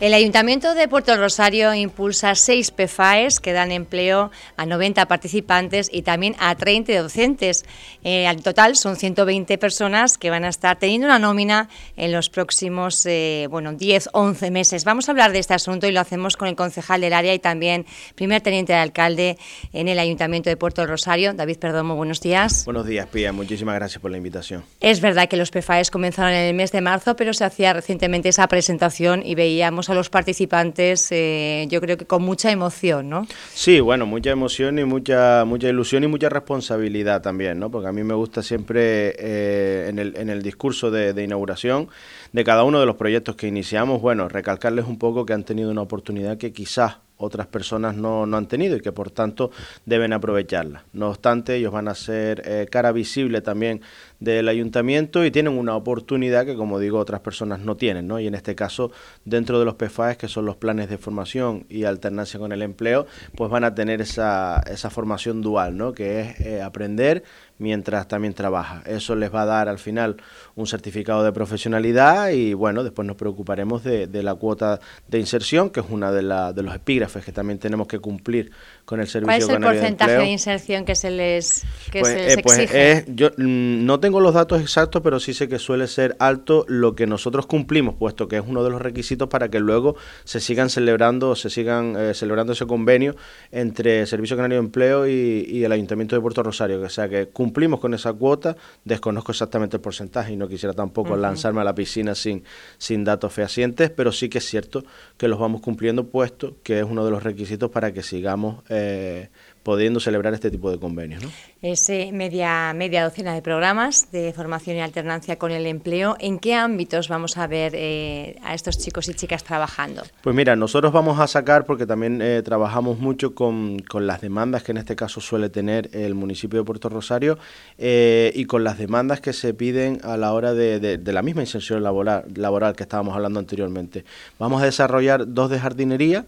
El Ayuntamiento de Puerto Rosario impulsa seis PFAES que dan empleo a 90 participantes y también a 30 docentes. Eh, al total son 120 personas que van a estar teniendo una nómina en los próximos eh, bueno, 10, 11 meses. Vamos a hablar de este asunto y lo hacemos con el concejal del área y también primer teniente de alcalde en el Ayuntamiento de Puerto Rosario, David Perdomo. Buenos días. Buenos días, Pía. Muchísimas gracias por la invitación. Es verdad que los PFAES comenzaron en el mes de marzo, pero se hacía recientemente esa presentación y veíamos a los participantes, eh, yo creo que con mucha emoción, ¿no? Sí, bueno, mucha emoción y mucha mucha ilusión y mucha responsabilidad también, ¿no? Porque a mí me gusta siempre eh, en, el, en el discurso de, inauguración de cada uno de los proyectos que iniciamos, bueno, recalcarles un poco que han tenido una oportunidad que quizás otras personas no, no, han tenido y que por tanto deben aprovecharla. No obstante, ellos van a ser eh, cara visible también del ayuntamiento y tienen una oportunidad que, como digo, otras personas no tienen. ¿no? Y en este caso, dentro de los PFAES, que son los planes de formación y alternancia con el empleo, pues van a tener esa, esa formación dual, ¿no? que es eh, aprender mientras también trabaja. Eso les va a dar al final un certificado de profesionalidad y bueno, después nos preocuparemos de, de la cuota de inserción, que es una de, la, de los epígrafes que también tenemos que cumplir con el servicio ¿Cuál es el porcentaje de, de, inserción que se les, que pues, se les eh, pues exige? Es, yo mm, no tengo los datos exactos, pero sí sé que suele ser alto lo que nosotros cumplimos, puesto que es uno de los requisitos para que luego se sigan celebrando, se sigan eh, celebrando ese convenio entre el Servicio Canario de Empleo y, y, el Ayuntamiento de Puerto Rosario. O sea que cumplimos con esa cuota, desconozco exactamente el porcentaje y no quisiera tampoco uh -huh. lanzarme a la piscina sin, sin datos fehacientes, pero sí que es cierto que los vamos cumpliendo, puesto que es uno de los requisitos para que sigamos eh, pudiendo celebrar este tipo de convenios. ¿no? Es eh, media, media docena de programas de formación y alternancia con el empleo. ¿En qué ámbitos vamos a ver eh, a estos chicos y chicas trabajando? Pues mira, nosotros vamos a sacar, porque también eh, trabajamos mucho con, con, las demandas que en este caso suele tener el municipio de Puerto Rosario eh, y con las demandas que se piden a la hora de, de, de la misma inserción laboral, laboral que estábamos hablando anteriormente. Vamos a desarrollar dos de jardinería,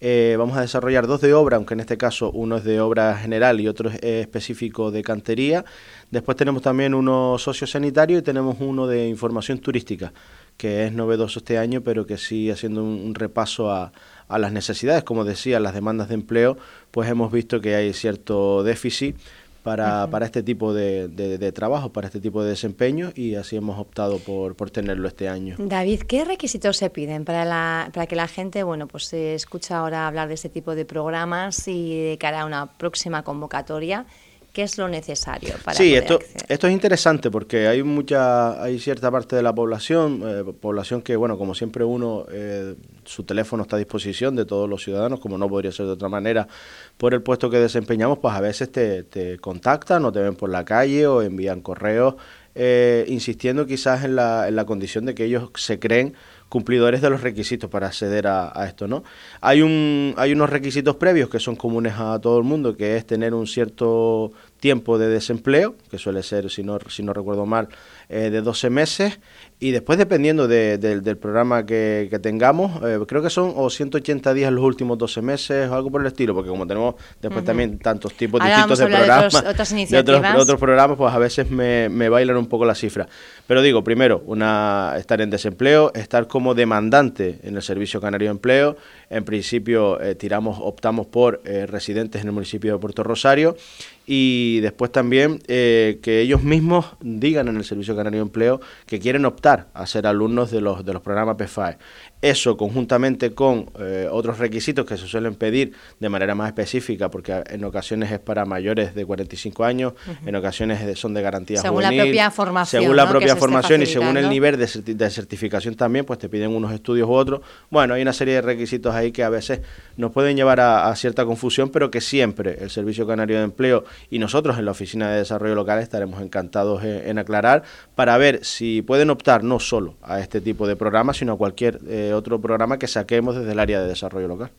eh, vamos a desarrollar dos de obra, aunque en este caso uno es de obra general y otro es específico de cantería. Después tenemos también uno sociosanitario y tenemos uno de información turística, que es novedoso este año, pero que sí haciendo un, un repaso a, a las necesidades, como decía, las demandas de empleo, pues hemos visto que hay cierto déficit para, uh -huh. para este tipo de, de, de, trabajo, para este tipo de desempeño y así hemos optado por, por tenerlo este año. David, ¿qué requisitos se piden para, la, para que la gente, bueno, pues se escucha ahora hablar de este tipo de programas y de cara a una próxima convocatoria? ¿Qué es lo necesario para Sí, poder esto, acceder? esto es interesante porque hay mucha, hay cierta parte de la población, eh, población que, bueno, como siempre uno, eh, su teléfono está a disposición de todos los ciudadanos, como no podría ser de otra manera, por el puesto que desempeñamos, pues a veces te, te contactan o te ven por la calle o envían correos eh, insistiendo quizás en la, en la condición de que ellos se creen cumplidores de los requisitos para acceder a, esto, ¿no? Hay, un, hay unos requisitos previos que son comunes a todo el mundo, que es tener un cierto tiempo de desempleo, que suele ser, si no, si no recuerdo mal, eh, de 12 meses, y después dependiendo de, de, del programa que, que tengamos, eh, creo que son o 180 días los últimos 12 meses o algo por el estilo, porque como tenemos después uh -huh. también tantos tipos Ahora distintos de programas, de, otros, de otros, otros, programas, pues a veces me, me bailan un poco las cifras. Pero digo, primero, una, estar en desempleo, estar como demandante en el Servicio Canario de Empleo, en principio eh, tiramos, optamos por eh, residentes en el municipio de Puerto Rosario y después también eh, que ellos mismos digan en el Servicio Canario de Empleo que quieren optar a ser alumnos de los, de los programas PFAE. Eso conjuntamente con eh, otros requisitos que se suelen pedir de manera más específica, porque en ocasiones es para mayores de 45 años, uh -huh. en ocasiones son de garantía según juvenil. la propia formación. Según la ¿no? propia formación y según el nivel de, de, certificación también, pues te piden unos estudios u otros. Bueno, hay una serie de requisitos ahí que a veces nos pueden llevar a, a cierta confusión, pero que siempre el Servicio Canario de Empleo y nosotros en la Oficina de Desarrollo Local estaremos encantados en, en aclarar para ver si pueden optar no solo a este tipo de programas, sino a cualquier eh, otro programa que saquemos desde el área de desarrollo local.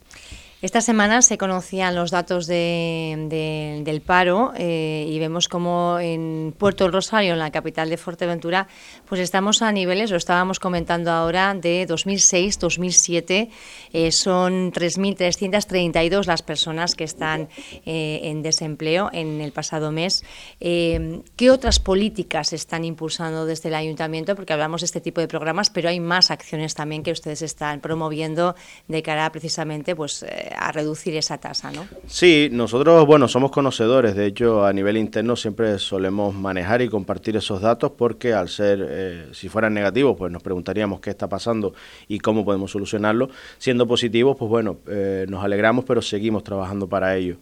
Esta semana se conocían los datos del paro eh, y vemos como en Puerto Rosario, en la capital de Fuerteventura, pues estamos a niveles, lo estábamos comentando ahora, de 2006-2007. Eh, son 3.332 las personas que están eh, en desempleo en el pasado mes. ¿Qué otras políticas están impulsando desde el ayuntamiento? Porque hablamos de este tipo de programas, pero hay más acciones también que ustedes están promoviendo de cara precisamente pues a reducir esa tasa, ¿no? Sí, nosotros, bueno, somos conocedores, de hecho, a nivel interno siempre solemos manejar y compartir esos datos porque al ser, eh, si fueran negativos, pues nos preguntaríamos qué está pasando y cómo podemos solucionarlo. Siendo positivos, pues bueno, eh, nos alegramos, pero seguimos trabajando para ello.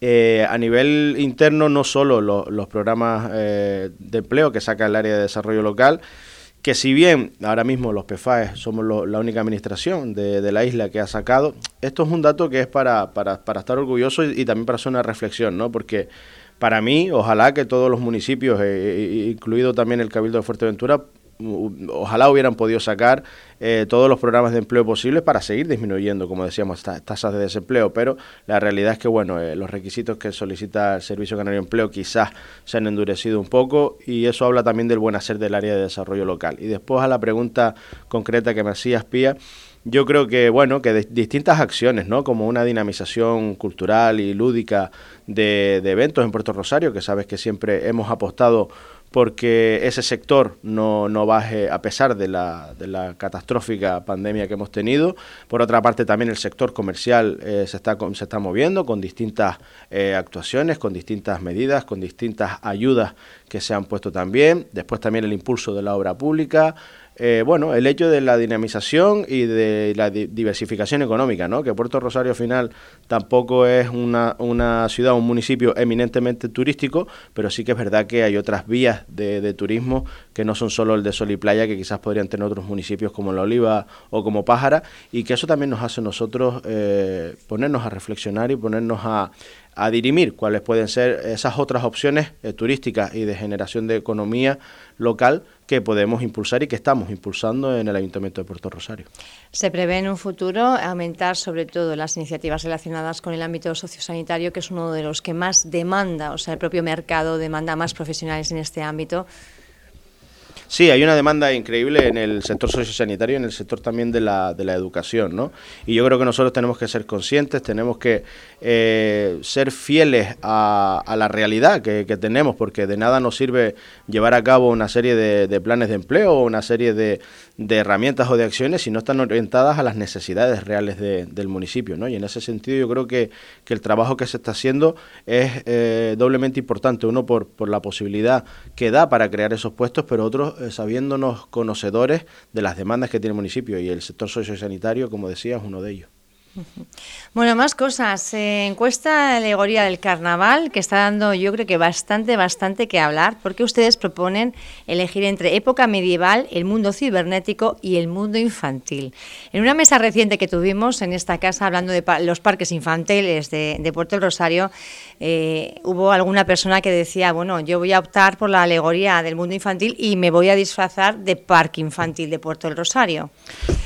Eh, a nivel interno, no solo los programas de empleo que saca el área de desarrollo local, que si bien ahora mismo los PFAES somos la única administración de, la isla que ha sacado, esto es un dato que es para, para, para estar orgulloso y, también para hacer una reflexión, ¿no? Porque para mí, ojalá que todos los municipios, eh, eh, incluido también el Cabildo de Fuerteventura, ojalá hubieran podido sacar eh, todos los programas de empleo posibles para seguir disminuyendo, como decíamos, estas tasas de desempleo, pero la realidad es que bueno, eh, los requisitos que solicita el Servicio Canario de Empleo quizás se han endurecido un poco y eso habla también del buen hacer del área de desarrollo local. Y después a la pregunta concreta que me hacías, Pía, yo creo que, bueno, que distintas acciones, ¿no? Como una dinamización cultural y lúdica de, de eventos en Puerto Rosario, que sabes que siempre hemos apostado porque ese sector no, no baje a pesar de la, de la, catastrófica pandemia que hemos tenido. Por otra parte, también el sector comercial eh, se, está, se está moviendo con distintas eh, actuaciones, con distintas medidas, con distintas ayudas que se han puesto también. Después también el impulso de la obra pública. Eh, bueno, el hecho de la dinamización y de la diversificación económica, ¿no? Que Puerto Rosario al final tampoco es una, una ciudad, un municipio eminentemente turístico, pero sí que es verdad que hay otras vías de, turismo que no son solo el de sol y playa, que quizás podrían tener otros municipios como La Oliva o como Pájara, y que eso también nos hace nosotros eh, ponernos a reflexionar y ponernos a a dirimir cuáles pueden ser esas otras opciones eh, turísticas y de generación de economía local que podemos impulsar y que estamos impulsando en el Ayuntamiento de Puerto Rosario. Se prevé en un futuro aumentar sobre todo las iniciativas relacionadas con el ámbito sociosanitario, que es uno de los que más demanda, o sea, el propio mercado demanda más profesionales en este ámbito. Sí, hay una demanda increíble en el sector sociosanitario y en el sector también de la, de la educación, ¿no? Y yo creo que nosotros tenemos que ser conscientes, tenemos que eh, ser fieles a, la realidad que, tenemos, porque de nada nos sirve llevar a cabo una serie de, planes de empleo o una serie de, herramientas o de acciones si no están orientadas a las necesidades reales del municipio, ¿no? Y en ese sentido yo creo que, el trabajo que se está haciendo es eh, doblemente importante, uno por, por la posibilidad que da para crear esos puestos, pero otro eh, sabiéndonos conocedores de las demandas que tiene el municipio y el sector sociosanitario, como decía, es uno de ellos. Bueno, más cosas. Eh, encuesta alegoría del carnaval que está dando yo creo que bastante, bastante que hablar porque ustedes proponen elegir entre época medieval, el mundo cibernético y el mundo infantil. En una mesa reciente que tuvimos en esta casa hablando de los parques infantiles de, Puerto del Rosario, eh, hubo alguna persona que decía, bueno, yo voy a optar por la alegoría del mundo infantil y me voy a disfrazar de parque infantil de Puerto del Rosario.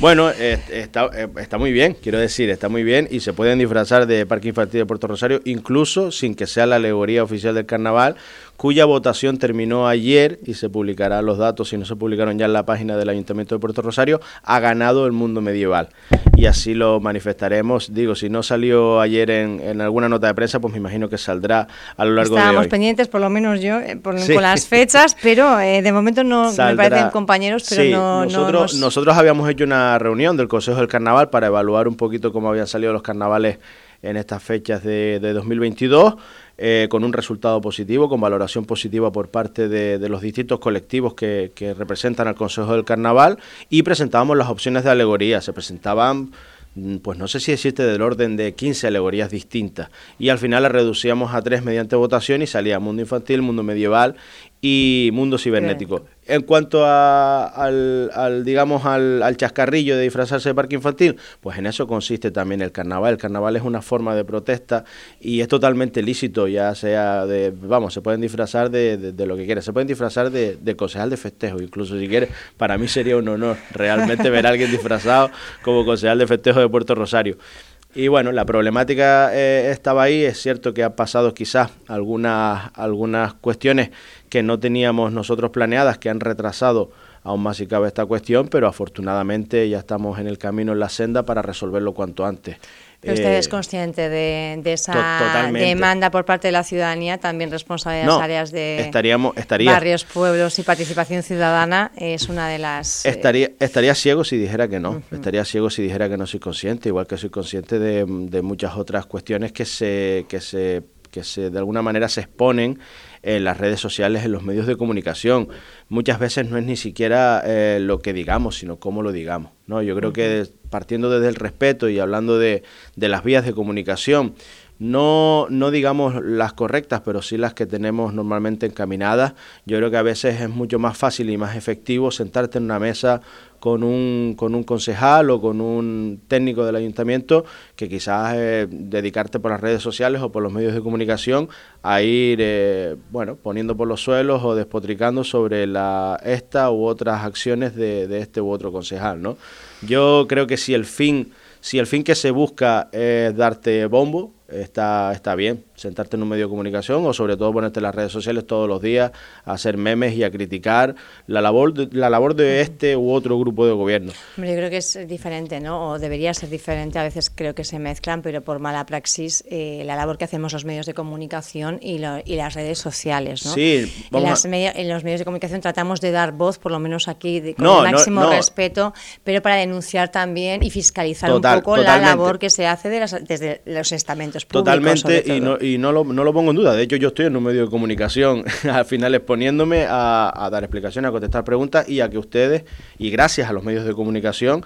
Bueno, está, eh, está muy bien, quiero decir está muy bien y se pueden disfrazar de Parque Infantil de Puerto Rosario, incluso sin que sea la alegoría oficial del carnaval, cuya votación terminó ayer y se publicará los datos, si no se publicaron ya en la página del Ayuntamiento de Puerto Rosario, ha ganado el mundo medieval. Y así lo manifestaremos. Digo, si no salió ayer en, alguna nota de prensa, pues me imagino que saldrá a lo largo de hoy. Estábamos pendientes, por lo menos yo, eh, con las fechas, pero eh, de momento no me parecen compañeros, pero no, nosotros, nosotros habíamos hecho una reunión del Consejo del Carnaval para evaluar un poquito cómo habían salido los carnavales en estas fechas de, de 2022. Eh, con un resultado positivo, con valoración positiva por parte de, los distintos colectivos que, que, representan al Consejo del Carnaval y presentábamos las opciones de alegoría. Se presentaban mm, pues no sé si existe del orden de 15 alegorías distintas. Y al final las reducíamos a tres mediante votación y salía mundo infantil, mundo medieval y mundo cibernético. En cuanto a, al, digamos, al, al, chascarrillo de disfrazarse de parque infantil, pues en eso consiste también el carnaval. El carnaval es una forma de protesta y es totalmente lícito, ya sea de, vamos, se pueden disfrazar de, de, lo que quieran, se pueden disfrazar de, de concejal de festejo, incluso si quieres, para mí sería un honor realmente ver a alguien disfrazado como concejal de festejo de Puerto Rosario. Y bueno, la problemática eh, estaba ahí, es cierto que ha pasado quizás algunas, algunas cuestiones que no teníamos nosotros planeadas, que han retrasado aún más si cabe esta cuestión, pero afortunadamente ya estamos en el camino, en la senda para resolverlo cuanto antes. Pero usted es eh, consciente de, esa demanda por parte de la ciudadanía, también responsable de las áreas de estaríamos, barrios, pueblos y participación ciudadana, es una de las... Eh, estaría, estaría ciego si dijera que no, estaría ciego si dijera que no soy consciente, igual que soy consciente de, de muchas otras cuestiones que se, que se que se de alguna manera se exponen en las redes sociales, en los medios de comunicación. Muchas veces no es ni siquiera eh, lo que digamos, sino cómo lo digamos. ¿no? Yo creo que partiendo desde el respeto y hablando de, de las vías de comunicación, no, no digamos las correctas, pero sí las que tenemos normalmente encaminadas. Yo creo que a veces es mucho más fácil y más efectivo sentarte en una mesa con un, con un concejal o con un técnico del ayuntamiento que quizás eh, dedicarte por las redes sociales o por los medios de comunicación a ir eh, bueno poniendo por los suelos o despotricando sobre la esta u otras acciones de, de este u otro concejal ¿no? yo creo que si el fin si el fin que se busca es darte bombo está, está bien sentarte en un medio de comunicación o sobre todo ponerte en las redes sociales todos los días a hacer memes y a criticar la labor de, la labor de este u otro grupo de gobierno. yo creo que es diferente, ¿no? O debería ser diferente, a veces creo que se mezclan, pero por mala praxis eh, la labor que hacemos los medios de comunicación y, y las redes sociales, ¿no? Sí, en, en, los medios de comunicación tratamos de dar voz, por lo menos aquí, con el máximo respeto, pero para denunciar también y fiscalizar un poco la labor que se hace de desde los estamentos públicos. Totalmente, y no, y no lo, no lo pongo en duda. De hecho, yo estoy en un medio de comunicación, al final exponiéndome a, a dar explicaciones, a contestar preguntas y a que ustedes, y gracias a los medios de comunicación,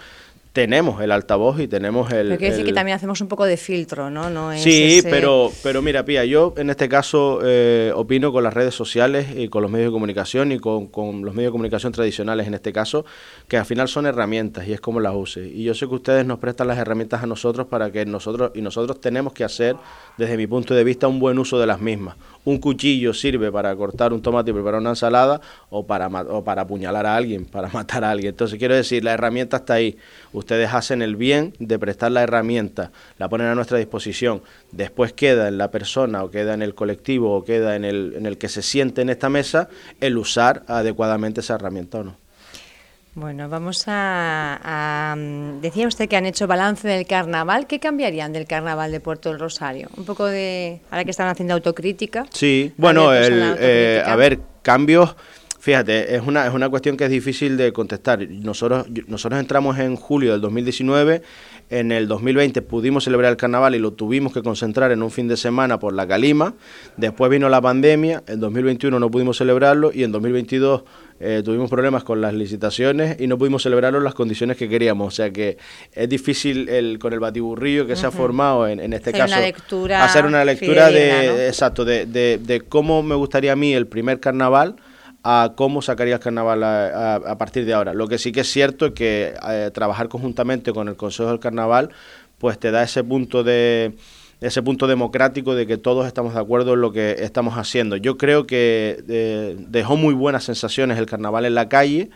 tenemos el altavoz y tenemos el... Pero quiere decir que también hacemos un poco de filtro, ¿no? no sí, pero, pero mira, Pía, yo en este caso eh, opino con las redes sociales y con los medios de comunicación y con, con, los medios de comunicación tradicionales en este caso, que al final son herramientas y es como las use. Y yo sé que ustedes nos prestan las herramientas a nosotros para que nosotros, y nosotros tenemos que hacer, desde mi punto de vista, un buen uso de las mismas. Un cuchillo sirve para cortar un tomate y preparar una ensalada o para, o para apuñalar a alguien, para matar a alguien. Entonces quiero decir, la herramienta está ahí ustedes hacen el bien de prestar la herramienta, la ponen a nuestra disposición, después queda en la persona o queda en el colectivo o queda en el, en el que se siente en esta mesa el usar adecuadamente esa herramienta o no. Bueno, vamos a, Decía usted que han hecho balance del carnaval. ¿Qué cambiarían del carnaval de Puerto del Rosario? Un poco de... Ahora que están haciendo autocrítica. Sí, bueno, el, eh, a ver, cambios Fíjate, es una, es una cuestión que es difícil de contestar. Nosotros, nosotros entramos en julio del 2019, en el 2020 pudimos celebrar el carnaval y lo tuvimos que concentrar en un fin de semana por la calima. Después vino la pandemia, en 2021 no pudimos celebrarlo y en 2022 eh, tuvimos problemas con las licitaciones y no pudimos celebrarlo en las condiciones que queríamos. O sea que es difícil el, con el batiburrillo que se ha formado en, en este caso hacer una lectura de, exacto, de, de, de cómo me gustaría a mí el primer carnaval a cómo sacaría el carnaval a, partir de ahora. Lo que sí que es cierto es que eh, trabajar conjuntamente con el Consejo del Carnaval pues te da ese punto de ese punto democrático de que todos estamos de acuerdo en lo que estamos haciendo. Yo creo que eh, dejó muy buenas sensaciones el carnaval en la calle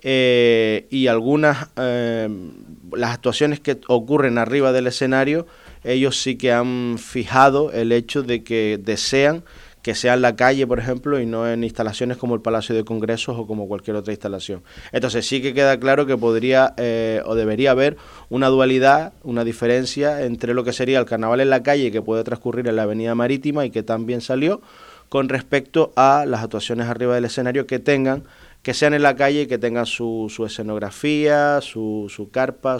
eh, y algunas las actuaciones que ocurren arriba del escenario, ellos sí que han fijado el hecho de que desean que sea en la calle, por ejemplo, y no en instalaciones como el Palacio de Congresos o como cualquier otra instalación. Entonces sí que queda claro que podría eh, o debería haber una dualidad, una diferencia entre lo que sería el carnaval en la calle que puede transcurrir en la Avenida Marítima y que también salió, con respecto a las actuaciones arriba del escenario que tengan que sean en la calle y que tengan su, su escenografía, su, su carpa,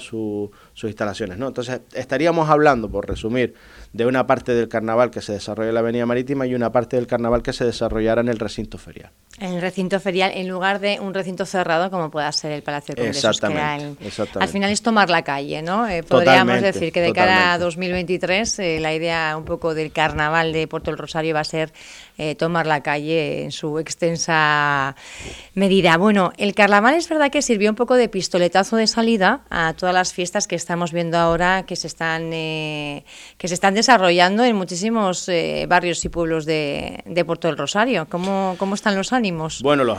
sus instalaciones. ¿no? Entonces, estaríamos hablando, por resumir, de una parte del carnaval que se desarrolla en la Avenida Marítima y una parte del carnaval que se desarrollara en el recinto ferial. En el recinto ferial, en lugar de un recinto cerrado como pueda ser el Palacio de Congresos. Exactamente, Al final es tomar la calle, ¿no? Eh, podríamos decir que de cara a 2023 eh, la idea un poco del carnaval de Puerto del Rosario va a ser eh, tomar la calle en su extensa medida. Bueno, el carnaval es verdad que sirvió un poco de pistoletazo de salida a todas las fiestas que estamos viendo ahora que se están, que se están desarrollando en muchísimos eh, barrios y pueblos de, Puerto del Rosario. ¿Cómo, ¿Cómo, están los ánimos? Bueno, los,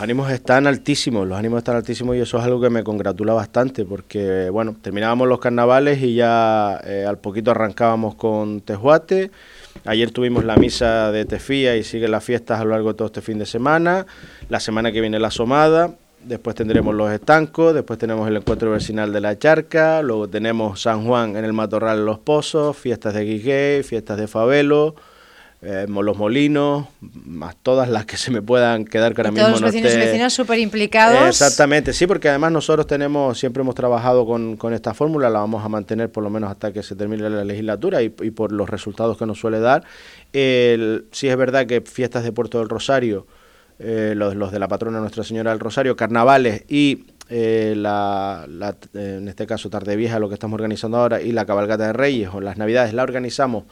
ánimos están altísimos, los ánimos están altísimos y eso es algo que me congratula bastante porque, bueno, terminábamos los carnavales y ya eh, al poquito arrancábamos con Tejuate. Ayer tuvimos la misa de Tefía y siguen las fiestas a lo largo de todo este fin de semana. La semana que viene la Somada después tendremos los estancos, después tenemos el encuentro vecinal de la Charca, luego tenemos San Juan en el Matorral Los Pozos, fiestas de Guigué, fiestas de Favelo, eh, los molinos, más todas las que se me puedan quedar que ahora mismo todos los vecinos y vecinas súper implicados. Exactamente, sí, porque además nosotros tenemos, siempre hemos trabajado con, con, esta fórmula, la vamos a mantener por lo menos hasta que se termine la legislatura y, por los resultados que nos suele dar. El, sí es verdad que fiestas de Puerto del Rosario eh, los, de la patrona Nuestra Señora del Rosario, carnavales y eh, la, en este caso Tarde Vieja, lo que estamos organizando ahora, y la cabalgata de Reyes o las Navidades la organizamos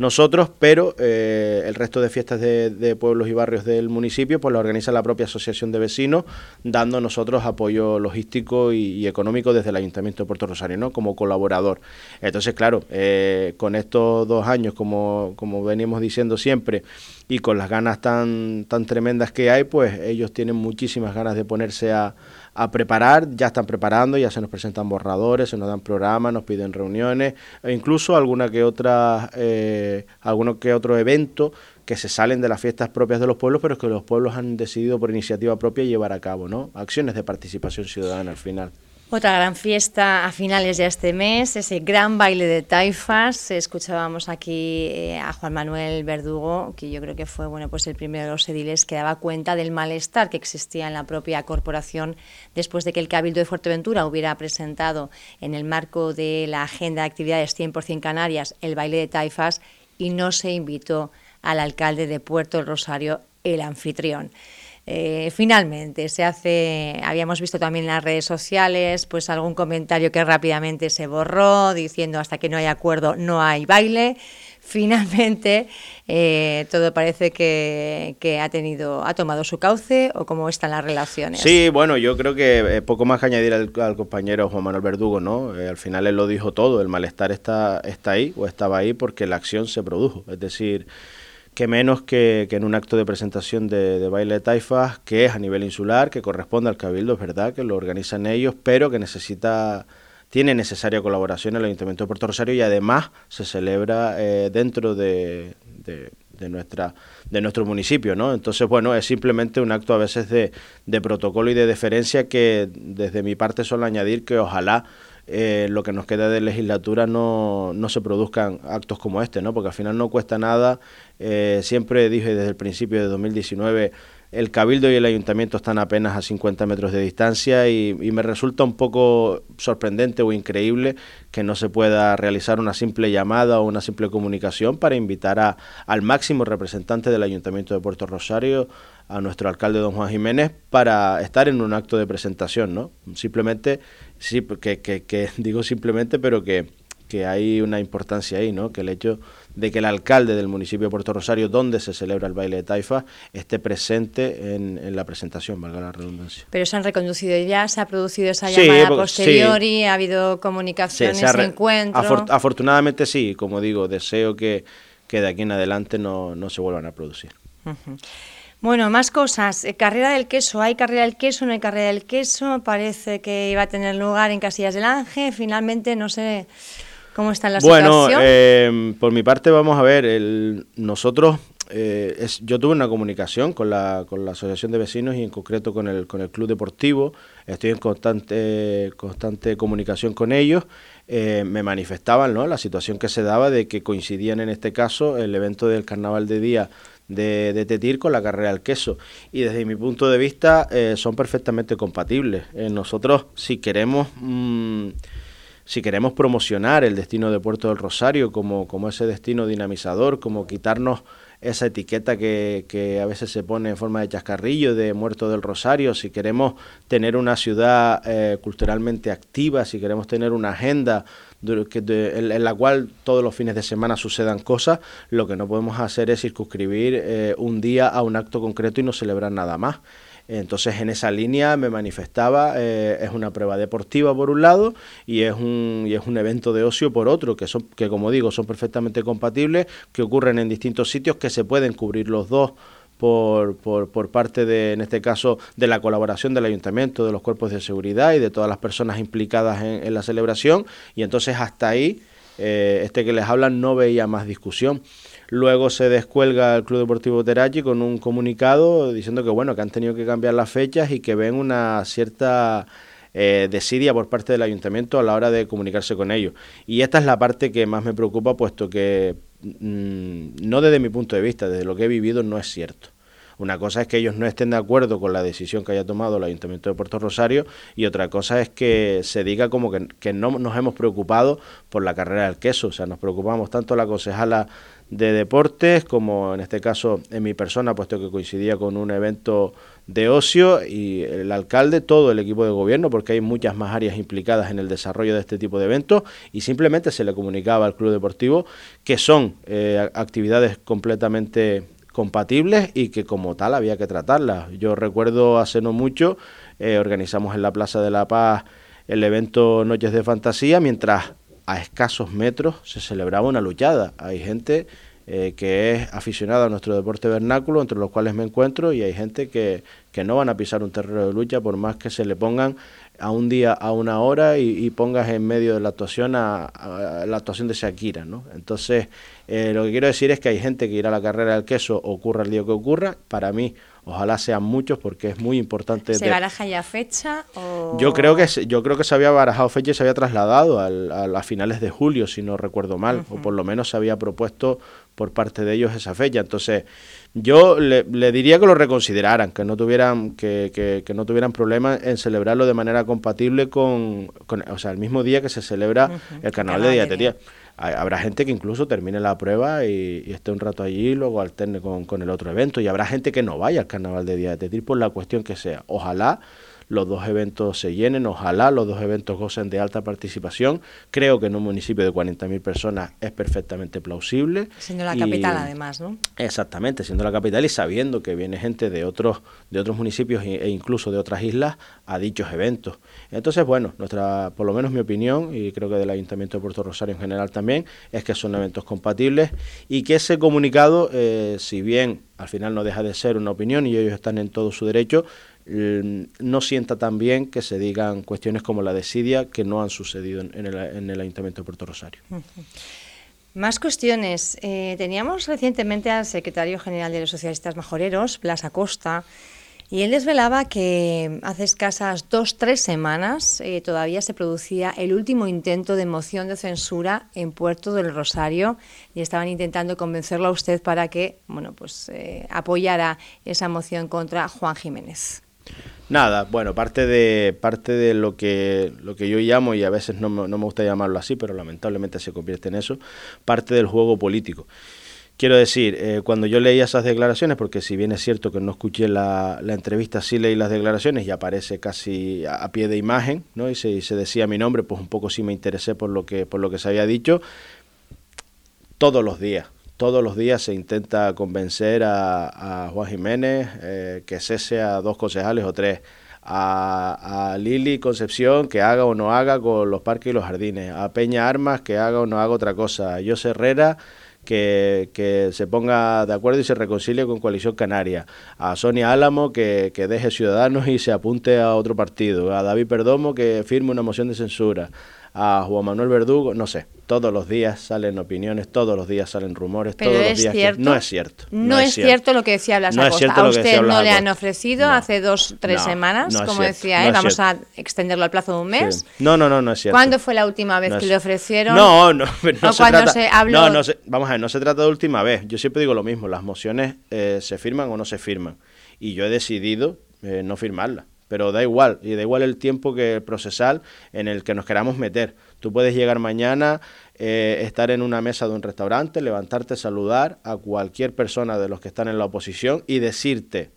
nosotros, pero eh, el resto de fiestas de, pueblos y barrios del municipio pues lo organiza la propia asociación de vecinos, dando nosotros apoyo logístico y, económico desde el Ayuntamiento de Puerto Rosario, ¿no? Como colaborador. Entonces, claro, eh, con estos dos años, como, como venimos diciendo siempre, y con las ganas tan, tan tremendas que hay, pues ellos tienen muchísimas ganas de ponerse a a preparar, ya están preparando, ya se nos presentan borradores, se nos dan programas, nos piden reuniones, e incluso alguna que otra, eh, alguno que otro evento que se salen de las fiestas propias de los pueblos, pero que los pueblos han decidido por iniciativa propia llevar a cabo, ¿no? Acciones de participación ciudadana al final. Otra gran fiesta a finales de este mes, ese gran baile de taifas. Escuchábamos aquí eh, a Juan Manuel Verdugo, que yo creo que fue bueno, pues el primero de los ediles que daba cuenta del malestar que existía en la propia corporación después de que el Cabildo de Fuerteventura hubiera presentado en el marco de la Agenda de Actividades 100% Canarias el baile de taifas y no se invitó al alcalde de Puerto Rosario, el anfitrión. Eh, finalmente se hace, habíamos visto también en las redes sociales, pues algún comentario que rápidamente se borró diciendo hasta que no hay acuerdo no hay baile. Finalmente eh, todo parece que, ha tenido, ha tomado su cauce o cómo están las relaciones. Sí, bueno, yo creo que eh, poco más que añadir al, compañero Juan Manuel Verdugo, ¿no? al final él lo dijo todo, el malestar está, está ahí o estaba ahí porque la acción se produjo, es decir que menos que, en un acto de presentación de, baile de taifas, que es a nivel insular, que corresponde al Cabildo, es verdad, que lo organizan ellos, pero que necesita, tiene necesaria colaboración el Ayuntamiento de Puerto Rosario y además se celebra eh, dentro de, de, nuestra, de nuestro municipio, ¿no? Entonces, bueno, es simplemente un acto a veces de, de protocolo y de deferencia que desde mi parte solo añadir que ojalá eh, lo que nos queda de legislatura no, no, se produzcan actos como este, ¿no? porque al final no cuesta nada. Eh, siempre dije desde el principio de 2019 el cabildo y el ayuntamiento están apenas a 50 metros de distancia y, me resulta un poco sorprendente o increíble que no se pueda realizar una simple llamada o una simple comunicación para invitar a, al máximo representante del ayuntamiento de Puerto Rosario, a nuestro alcalde don Juan Jiménez, para estar en un acto de presentación, ¿no? Simplemente Sí, que, que, que digo simplemente, pero que, que hay una importancia ahí, ¿no? Que el hecho de que el alcalde del municipio de Puerto Rosario, donde se celebra el baile de Taifa, esté presente en, la presentación, valga la redundancia. Pero se han reconducido ya, se ha producido esa llamada posteriori, ha habido comunicación, sí, ese encuentro. afortunadamente sí, como digo, deseo que, que de aquí en adelante no, no se vuelvan a producir. Bueno, más cosas. Eh, carrera del queso. Hay carrera del queso, no hay carrera del queso. Parece que iba a tener lugar en Casillas del Ángel. Finalmente, no sé cómo está la bueno, situación. Bueno, eh, por mi parte, vamos a ver. El, nosotros, eh, es, yo tuve una comunicación con la, con la Asociación de Vecinos y en concreto con el, con el Club Deportivo. Estoy en constante, constante comunicación con ellos. me manifestaban ¿no? la situación que se daba de que coincidían en este caso el evento del Carnaval de Día de, de, Tetir con la carrera del queso. Y desde mi punto de vista eh, son perfectamente compatibles. Eh, nosotros, si queremos... Mm, si queremos promocionar el destino de Puerto del Rosario como, como ese destino dinamizador, como quitarnos esa etiqueta que, que, a veces se pone en forma de chascarrillo de Muerto del Rosario, si queremos tener una ciudad eh, culturalmente activa, si queremos tener una agenda en la cual todos los fines de semana sucedan cosas, lo que no podemos hacer es circunscribir eh, un día a un acto concreto y no celebrar nada más. Entonces, en esa línea me manifestaba, eh, es una prueba deportiva por un lado y es un, y es un evento de ocio por otro, que, son, que como digo, son perfectamente compatibles, que ocurren en distintos sitios, que se pueden cubrir los dos por, por, por, parte de, en este caso, de la colaboración del ayuntamiento, de los cuerpos de seguridad y de todas las personas implicadas en, la celebración. Y entonces hasta ahí, eh, este que les hablan no veía más discusión. Luego se descuelga el Club Deportivo Terachi con un comunicado diciendo que bueno, que han tenido que cambiar las fechas y que ven una cierta eh, desidia por parte del ayuntamiento a la hora de comunicarse con ellos. Y esta es la parte que más me preocupa, puesto que mm, no desde mi punto de vista, desde lo que he vivido no es cierto. Una cosa es que ellos no estén de acuerdo con la decisión que haya tomado el Ayuntamiento de Puerto Rosario y otra cosa es que se diga como que, que no nos hemos preocupado por la carrera del queso. O sea, nos preocupamos tanto la concejala de deportes, como en este caso en mi persona, puesto que coincidía con un evento de ocio y el alcalde, todo el equipo de gobierno, porque hay muchas más áreas implicadas en el desarrollo de este tipo de eventos y simplemente se le comunicaba al club deportivo que son eh, actividades completamente compatibles y que como tal había que tratarlas. Yo recuerdo hace no mucho, eh, organizamos en la Plaza de la Paz el evento Noches de Fantasía, mientras a escasos metros se celebraba una luchada. Hay gente eh, que es aficionada a nuestro deporte vernáculo, entre los cuales me encuentro, y hay gente que, que no van a pisar un terreno de lucha por más que se le pongan a un día, a una hora y, pongas en medio de la actuación a, la actuación de Shakira, ¿no? Entonces, eh, lo que quiero decir es que hay gente que irá a la carrera del queso, ocurra el día que ocurra, para mí Ojalá sean muchos porque es muy importante. ¿Se baraja ya fecha? Yo creo que yo creo que se había barajado fecha y se había trasladado al, a, finales de julio, si no recuerdo mal, o por lo menos se había propuesto por parte de ellos esa fecha. Entonces, yo le, diría que lo reconsideraran, que no tuvieran que, que, no tuvieran problemas en celebrarlo de manera compatible con, o sea, el mismo día que se celebra el carnaval de Diatería habrá gente que incluso termine la prueba y, esté un rato allí y luego alterne con, con, el otro evento. Y habrá gente que no vaya al carnaval de Día de Tetir por la cuestión que sea. Ojalá los dos eventos se llenen, ojalá los dos eventos gocen de alta participación. Creo que en un municipio de 40.000 personas es perfectamente plausible. Siendo la capital además, ¿no? Exactamente, siendo la capital y sabiendo que viene gente de otros, de otros municipios e incluso de otras islas a dichos eventos. Entonces, bueno, nuestra, por lo menos mi opinión, y creo que del Ayuntamiento de Puerto Rosario en general también, es que son eventos compatibles y que ese comunicado, eh, si bien al final no deja de ser una opinión y ellos están en todo su derecho, no sienta también que se digan cuestiones como la de Sidia que no han sucedido en, el, Ayuntamiento de Puerto Rosario. Más cuestiones. Eh, teníamos recientemente al secretario general de los socialistas majoreros, Blas Acosta, y él desvelaba que hace escasas dos, tres semanas eh, todavía se producía el último intento de moción de censura en Puerto del Rosario y estaban intentando convencerlo a usted para que bueno, pues, eh, apoyara esa moción contra Juan Jiménez. Nada, bueno, parte de, parte de lo, que, lo que yo llamo, y a veces no me, no me gusta llamarlo así, pero lamentablemente se convierte en eso, parte del juego político. Quiero decir, eh, cuando yo leía esas declaraciones, porque si bien es cierto que no escuché la, la entrevista, sí leí las declaraciones y aparece casi a, pie de imagen, ¿no? Y se, y se, decía mi nombre, pues un poco sí me interesé por lo que, por lo que se había dicho, todos los días, todos los días se intenta convencer a, Juan Jiménez eh, que cese a dos concejales o tres, a, Lili Concepción que haga o no haga con los parques y los jardines, a Peña Armas que haga o no haga otra cosa, a José Herrera que, que, se ponga de acuerdo y se reconcilie con Coalición Canaria, a Sonia Álamo que, que deje Ciudadanos y se apunte a otro partido, a David Perdomo que firme una moción de censura, a Juan Manuel Verdugo, no sé, todos los días salen opiniones, todos los días salen rumores, todos los días. no es cierto. No, es cierto. lo que decía Blas no A usted no le han ofrecido hace dos, tres semanas, como decía él, vamos a extenderlo al plazo de un mes. No, no, no, no es cierto. ¿Cuándo fue la última vez que le ofrecieron? No, no, no. se trata, se habló... No, vamos a ver, no se trata de última vez. Yo siempre digo lo mismo, las mociones eh, se firman o no se firman. Y yo he decidido eh, no firmarlas pero da igual, y da igual el tiempo que procesal en el que nos queramos meter. Tú puedes llegar mañana, eh, estar en una mesa de un restaurante, levantarte, saludar a cualquier persona de los que están en la oposición y decirte,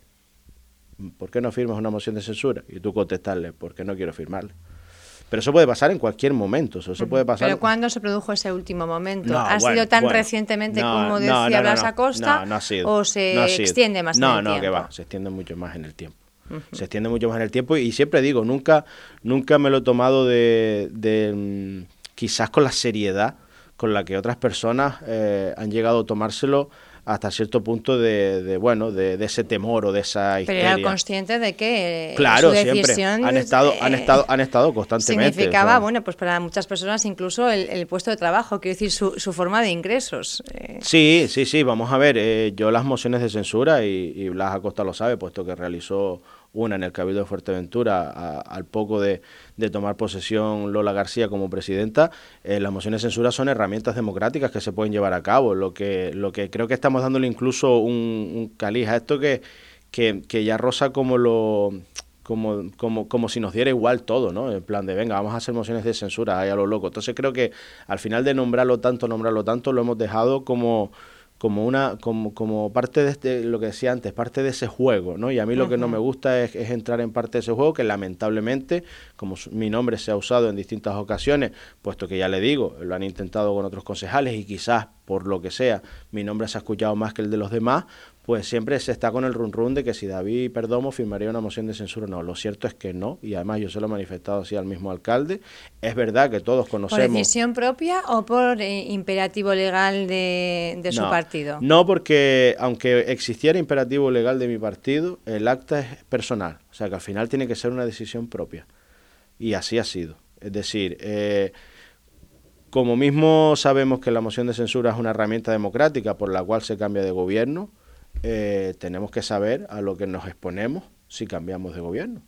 ¿por qué no firmas una moción de censura? Y tú contestarle, porque no quiero firmarla. Pero eso puede pasar en cualquier momento. Eso, puede pasar. ¿Pero cuándo se produjo ese último momento? ¿Ha sido tan recientemente como decía Blas Acosta? No, no ha sido. ¿O se extiende más en el tiempo? No, no, que va. Se extiende mucho más en el tiempo. Se extiende mucho más en el tiempo y siempre digo, nunca, nunca me lo he tomado de, mm, quizás con la seriedad con la que otras personas eh, han llegado a tomárselo hasta cierto punto de, bueno de, ese temor o de esa histeria. Pero era consciente de que eh, claro siempre han estado han estado han estado constantemente significaba bueno pues para muchas personas incluso el, puesto de trabajo quiero decir su, su forma de ingresos eh. sí sí sí vamos a ver yo las mociones de censura y, y Blas Acosta lo sabe puesto que realizó una en el Cabildo de Fuerteventura al poco de, tomar posesión Lola García como presidenta, eh, las mociones de censura son herramientas democráticas que se pueden llevar a cabo. Lo que, lo que creo que estamos dándole incluso un, un caliz a esto que, que, ya rosa como lo... Como, como, como si nos diera igual todo, ¿no? En plan de, venga, vamos a hacer mociones de censura ahí a lo loco. Entonces creo que al final de nombrarlo tanto, nombrarlo tanto, lo hemos dejado como, como una como, como parte de este, lo que decía antes, parte de ese juego, ¿no? Y a mí lo que no me gusta es, es, entrar en parte de ese juego que lamentablemente, como mi nombre se ha usado en distintas ocasiones, puesto que ya le digo, lo han intentado con otros concejales y quizás por lo que sea, mi nombre se ha escuchado más que el de los demás, pues siempre se está con el run run de que si David Perdomo firmaría una moción de censura. No, lo cierto es que no, y además yo se lo he manifestado así al mismo alcalde. Es verdad que todos conocemos. ¿Por decisión propia o por eh, imperativo legal de, su partido? No, porque aunque existiera imperativo legal de mi partido, el acta es personal. O sea que al final tiene que ser una decisión propia. Y así ha sido. Es decir, eh, como mismo sabemos que la moción de censura es una herramienta democrática por la cual se cambia de gobierno, eh, tenemos que saber a lo que nos exponemos si cambiamos de gobierno.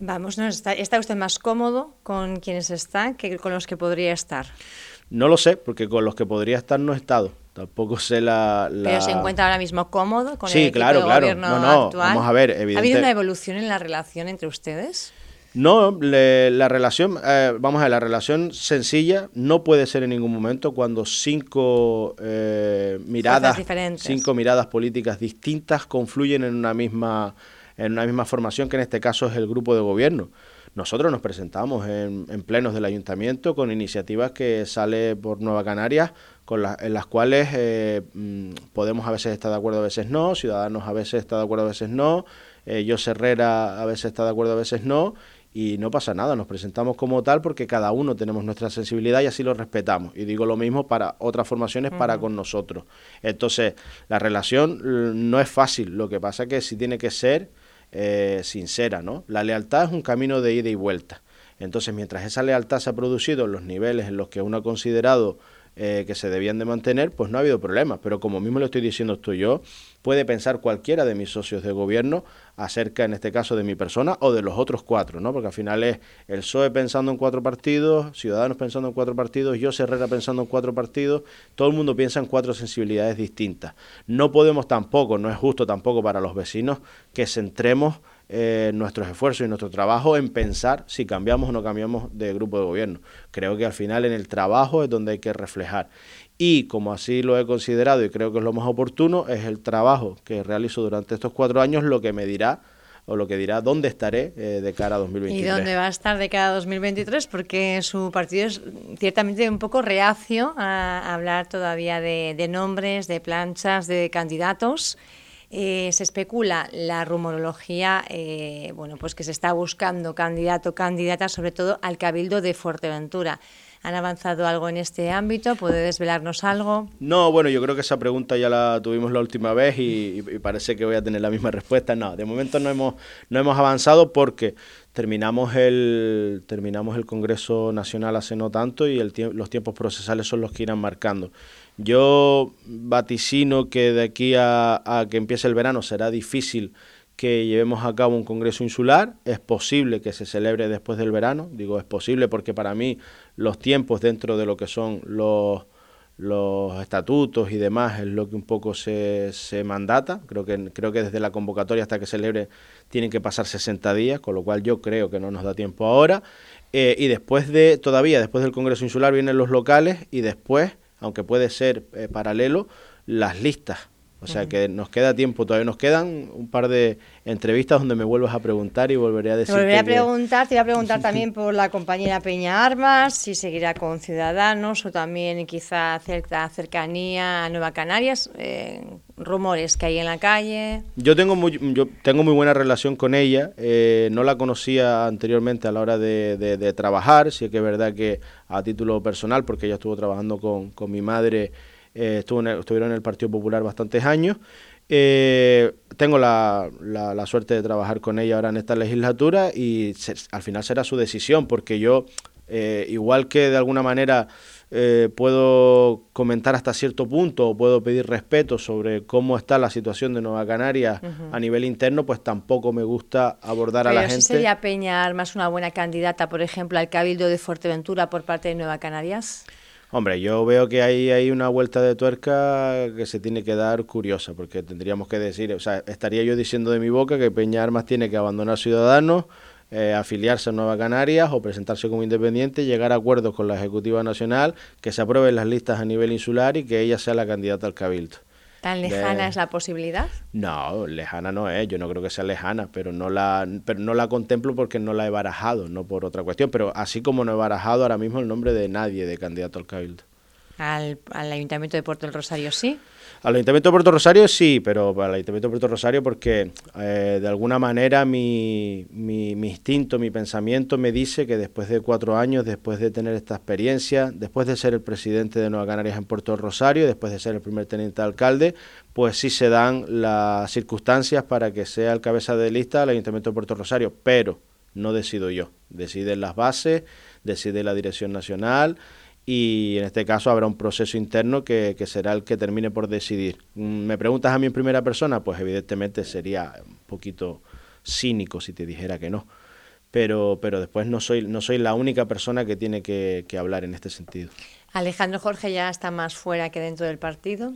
Vamos, ¿está, ¿está, usted más cómodo con quienes está que con los que podría estar? No lo sé, porque con los que podría estar no he estado. Tampoco sé la... ¿Pero se encuentra ahora mismo cómodo con el equipo claro, de claro. gobierno no, no, actual? Vamos a ver, evidentemente... ¿Ha habido una evolución en la relación entre ustedes? No, la relación, eh, vamos a ver, la relación sencilla no puede ser en ningún momento cuando cinco eh, miradas, cinco miradas políticas distintas confluyen en una misma, en una misma formación que en este caso es el grupo de gobierno. Nosotros nos presentamos en, plenos del ayuntamiento con iniciativas que sale por Nueva Canarias, con en las cuales eh, mm, podemos a veces estar de acuerdo, a veces no, Ciudadanos a veces está de acuerdo, a veces no, eh, Yo Herrera a veces está de acuerdo, a veces no, y no pasa nada, nos presentamos como tal porque cada uno tenemos nuestra sensibilidad y así lo respetamos. Y digo lo mismo para otras formaciones, para con nosotros. Entonces, la relación no es fácil, lo que pasa es que sí tiene que ser eh, sincera, ¿no? La lealtad es un camino de ida y vuelta. Entonces, mientras esa lealtad se ha producido en los niveles en los que uno ha considerado eh, que se debían de mantener, pues no ha habido problemas. Pero como mismo lo estoy diciendo estoy yo, puede pensar cualquiera de mis socios de gobierno acerca, en este caso, de mi persona o de los otros cuatro, ¿no? Porque al final es el PSOE pensando en cuatro partidos, Ciudadanos pensando en cuatro partidos, yo Herrera pensando en cuatro partidos, todo el mundo piensa en cuatro sensibilidades distintas. No podemos tampoco, no es justo tampoco para los vecinos que centremos eh, nuestros esfuerzos y nuestro trabajo en pensar si cambiamos o no cambiamos de grupo de gobierno. Creo que al final en el trabajo es donde hay que reflejar. Y como así lo he considerado y creo que es lo más oportuno, es el trabajo que realizo durante estos cuatro años lo que me dirá o lo que dirá dónde estaré eh, de cara a 2023. ¿Y dónde va a estar de cara a 2023? Porque su partido es ciertamente un poco reacio a hablar todavía de, de nombres, de planchas, de candidatos. Eh, se especula la rumorología, eh, bueno, pues que se está buscando candidato, candidata, sobre todo al Cabildo de Fuerteventura. ¿Han avanzado algo en este ámbito? ¿Puede desvelarnos algo? No, bueno, yo creo que esa pregunta ya la tuvimos la última vez y, parece que voy a tener la misma respuesta. No, de momento no hemos, no hemos avanzado porque terminamos el, terminamos el Congreso Nacional hace no tanto y el los tiempos procesales son los que irán marcando. Yo vaticino que de aquí a, que empiece el verano será difícil que llevemos a cabo un congreso insular. Es posible que se celebre después del verano. Digo, es posible porque para mí los tiempos dentro de lo que son los, los estatutos y demás es lo que un poco se, se mandata. Creo que, creo que desde la convocatoria hasta que celebre tienen que pasar 60 días, con lo cual yo creo que no nos da tiempo ahora. Eh, y después de, todavía después del Congreso Insular vienen los locales y después aunque puede ser eh, paralelo, las listas O sea que nos queda tiempo, todavía nos quedan un par de entrevistas donde me vuelvas a preguntar y volveré a decir. Te volveré a preguntar, te voy a preguntar también por la compañera Peña Armas, si seguirá con Ciudadanos o también quizá cierta cercanía a Nueva Canarias, eh, rumores que hay en la calle. Yo tengo muy, yo tengo muy buena relación con ella, eh, no la conocía anteriormente a la hora de, trabajar, sí que es verdad que a título personal, porque ella estuvo trabajando con, con mi madre eh, estuvo estuvieron en el Partido Popular bastantes años. Eh, tengo la, la, suerte de trabajar con ella ahora en esta legislatura y al final será su decisión, porque yo, eh, igual que de alguna manera puedo comentar hasta cierto punto o puedo pedir respeto sobre cómo está la situación de Nueva Canarias a nivel interno, pues tampoco me gusta abordar a la gente. ¿Sería Peña Armas una buena candidata, por ejemplo, al Cabildo de Fuerteventura por parte de Nueva Canarias? Hombre, yo veo que ahí hay una vuelta de tuerca que se tiene que dar curiosa, porque tendríamos que decir, o sea, estaría yo diciendo de mi boca que Peña Armas tiene que abandonar Ciudadanos, eh, afiliarse a Nueva Canarias o presentarse como independiente, llegar a acuerdos con la Ejecutiva Nacional, que se aprueben las listas a nivel insular y que ella sea la candidata al Cabildo. ¿Tan lejana es la posibilidad? No, lejana no es, yo no creo que sea lejana, pero no la pero no la contemplo porque no la he barajado, no por otra cuestión, pero así como no he barajado ahora mismo el nombre de nadie de candidato al Cabildo. ¿Al, al Ayuntamiento de Puerto del Rosario sí? Al Ayuntamiento de Puerto Rosario sí, pero para el Ayuntamiento de Puerto Rosario porque eh, de alguna manera mi, instinto, mi pensamiento me dice que después de cuatro años, después de tener esta experiencia, después de ser el presidente de Nueva Canarias en Puerto Rosario, después de ser el primer teniente alcalde, pues sí se dan las circunstancias para que sea el cabeza de lista del Ayuntamiento de Puerto Rosario, pero no decido yo, deciden las bases, decide la dirección nacional y en este caso habrá un proceso interno que, será el que termine por decidir. Mm, ¿Me preguntas a mí en primera persona? Pues evidentemente sería un poquito cínico si te dijera que no. Pero, pero después no soy, no soy la única persona que tiene que, hablar en este sentido. Alejandro Jorge ya está más fuera que dentro del partido.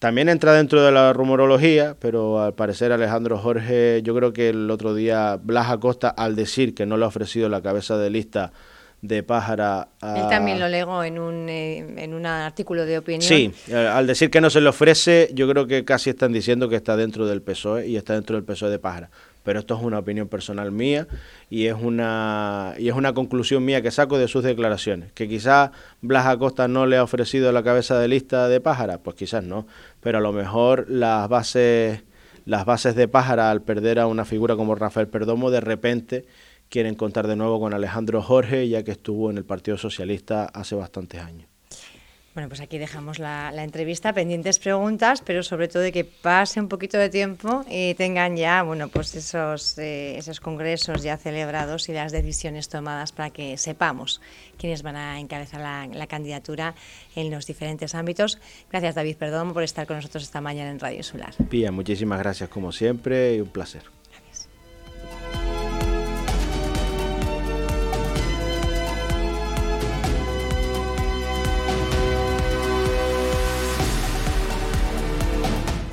También entra dentro de la rumorología, pero al parecer Alejandro Jorge, yo creo que el otro día Blas Acosta, al decir que no le ha ofrecido la cabeza de lista de Pájara. Él también lo legó en un, eh, en un artículo de opinión. Sí, eh, al decir que no se le ofrece, yo creo que casi están diciendo que está dentro del PSOE y está dentro del PSOE de Pájara. Pero esto es una opinión personal mía y es una, y es una conclusión mía que saco de sus declaraciones. Que quizás Blas Acosta no le ha ofrecido la cabeza de lista de Pájara, pues quizás no. Pero a lo mejor las bases, las bases de Pájara, al perder a una figura como Rafael Perdomo, de repente quieren contar de nuevo con Alejandro Jorge, ya que estuvo en el Partido Socialista hace bastantes años. Bueno, pues aquí dejamos la, entrevista, pendientes preguntas, pero sobre todo de que pase un poquito de tiempo y tengan ya, bueno, pues esos, eh, esos congresos ya celebrados y las decisiones tomadas para que sepamos quiénes van a encabezar la, la candidatura en los diferentes ámbitos. Gracias, David Perdón, por estar con nosotros esta mañana en Radio Solar. Pía, muchísimas gracias como siempre y un placer.